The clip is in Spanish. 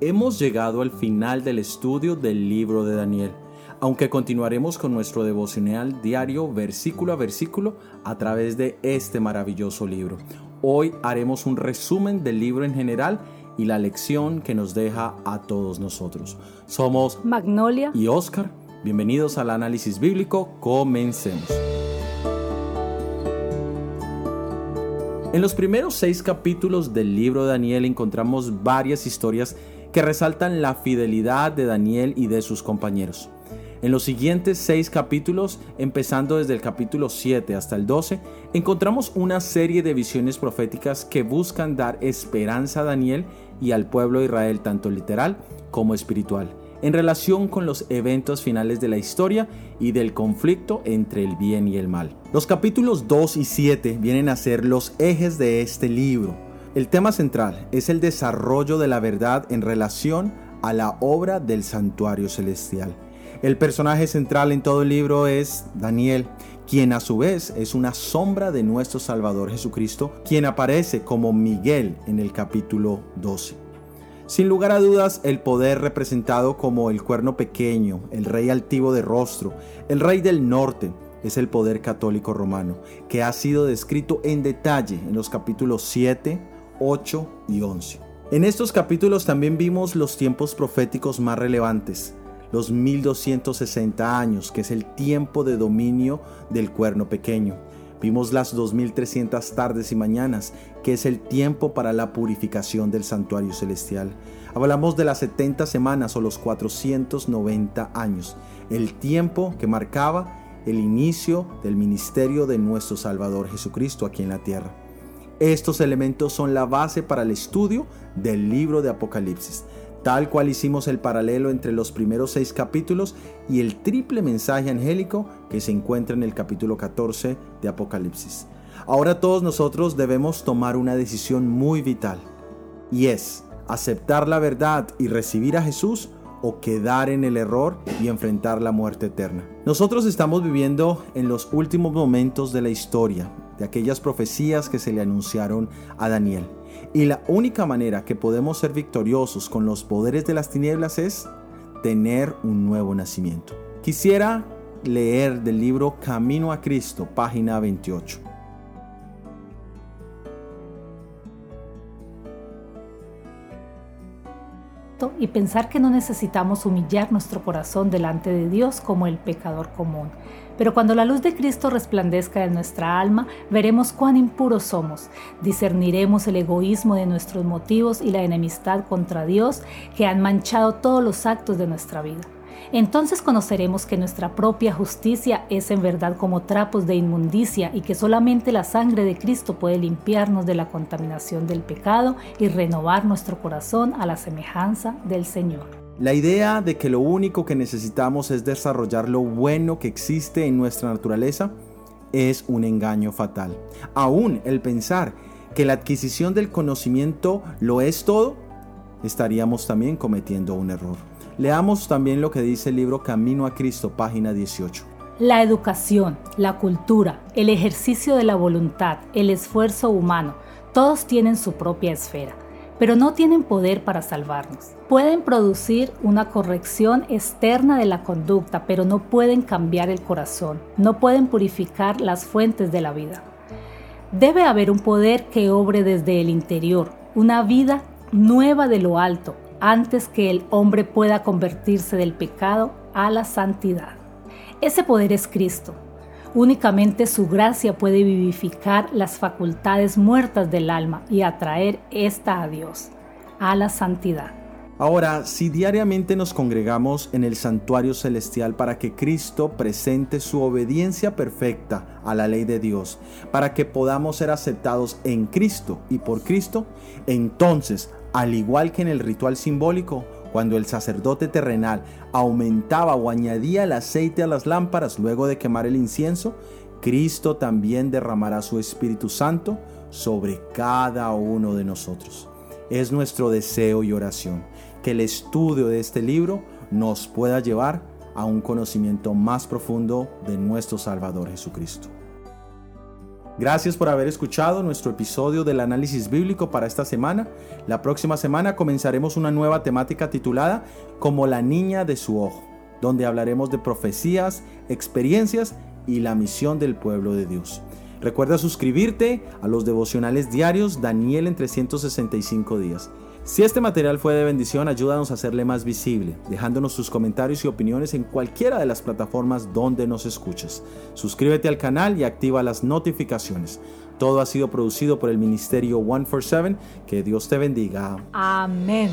Hemos llegado al final del estudio del libro de Daniel, aunque continuaremos con nuestro devocional diario versículo a versículo a través de este maravilloso libro. Hoy haremos un resumen del libro en general y la lección que nos deja a todos nosotros. Somos Magnolia y Oscar. Bienvenidos al análisis bíblico. Comencemos. En los primeros seis capítulos del libro de Daniel encontramos varias historias que resaltan la fidelidad de Daniel y de sus compañeros. En los siguientes seis capítulos, empezando desde el capítulo 7 hasta el 12, encontramos una serie de visiones proféticas que buscan dar esperanza a Daniel y al pueblo de Israel, tanto literal como espiritual, en relación con los eventos finales de la historia y del conflicto entre el bien y el mal. Los capítulos 2 y 7 vienen a ser los ejes de este libro el tema central es el desarrollo de la verdad en relación a la obra del santuario celestial. El personaje central en todo el libro es Daniel, quien a su vez es una sombra de nuestro Salvador Jesucristo, quien aparece como Miguel en el capítulo 12. Sin lugar a dudas, el poder representado como el cuerno pequeño, el rey altivo de rostro, el rey del norte, es el poder católico romano, que ha sido descrito en detalle en los capítulos 7, 8 y 11. En estos capítulos también vimos los tiempos proféticos más relevantes, los 1260 años, que es el tiempo de dominio del cuerno pequeño. Vimos las 2300 tardes y mañanas, que es el tiempo para la purificación del santuario celestial. Hablamos de las 70 semanas o los 490 años, el tiempo que marcaba el inicio del ministerio de nuestro Salvador Jesucristo aquí en la tierra. Estos elementos son la base para el estudio del libro de Apocalipsis, tal cual hicimos el paralelo entre los primeros seis capítulos y el triple mensaje angélico que se encuentra en el capítulo 14 de Apocalipsis. Ahora todos nosotros debemos tomar una decisión muy vital, y es aceptar la verdad y recibir a Jesús o quedar en el error y enfrentar la muerte eterna. Nosotros estamos viviendo en los últimos momentos de la historia de aquellas profecías que se le anunciaron a Daniel. Y la única manera que podemos ser victoriosos con los poderes de las tinieblas es tener un nuevo nacimiento. Quisiera leer del libro Camino a Cristo, página 28. Y pensar que no necesitamos humillar nuestro corazón delante de Dios como el pecador común. Pero cuando la luz de Cristo resplandezca en nuestra alma, veremos cuán impuros somos, discerniremos el egoísmo de nuestros motivos y la enemistad contra Dios que han manchado todos los actos de nuestra vida. Entonces conoceremos que nuestra propia justicia es en verdad como trapos de inmundicia y que solamente la sangre de Cristo puede limpiarnos de la contaminación del pecado y renovar nuestro corazón a la semejanza del Señor. La idea de que lo único que necesitamos es desarrollar lo bueno que existe en nuestra naturaleza es un engaño fatal. Aún el pensar que la adquisición del conocimiento lo es todo, estaríamos también cometiendo un error. Leamos también lo que dice el libro Camino a Cristo, página 18. La educación, la cultura, el ejercicio de la voluntad, el esfuerzo humano, todos tienen su propia esfera, pero no tienen poder para salvarnos. Pueden producir una corrección externa de la conducta, pero no pueden cambiar el corazón, no pueden purificar las fuentes de la vida. Debe haber un poder que obre desde el interior, una vida nueva de lo alto, antes que el hombre pueda convertirse del pecado a la santidad. Ese poder es Cristo. Únicamente su gracia puede vivificar las facultades muertas del alma y atraer esta a Dios, a la santidad. Ahora, si diariamente nos congregamos en el santuario celestial para que Cristo presente su obediencia perfecta a la ley de Dios, para que podamos ser aceptados en Cristo y por Cristo, entonces al igual que en el ritual simbólico, cuando el sacerdote terrenal aumentaba o añadía el aceite a las lámparas luego de quemar el incienso, Cristo también derramará su Espíritu Santo sobre cada uno de nosotros. Es nuestro deseo y oración que el estudio de este libro nos pueda llevar a un conocimiento más profundo de nuestro Salvador Jesucristo. Gracias por haber escuchado nuestro episodio del análisis bíblico para esta semana. La próxima semana comenzaremos una nueva temática titulada Como la niña de su ojo, donde hablaremos de profecías, experiencias y la misión del pueblo de Dios. Recuerda suscribirte a los devocionales diarios Daniel en 365 días. Si este material fue de bendición, ayúdanos a hacerle más visible, dejándonos sus comentarios y opiniones en cualquiera de las plataformas donde nos escuches. Suscríbete al canal y activa las notificaciones. Todo ha sido producido por el Ministerio 147. Que Dios te bendiga. Amén.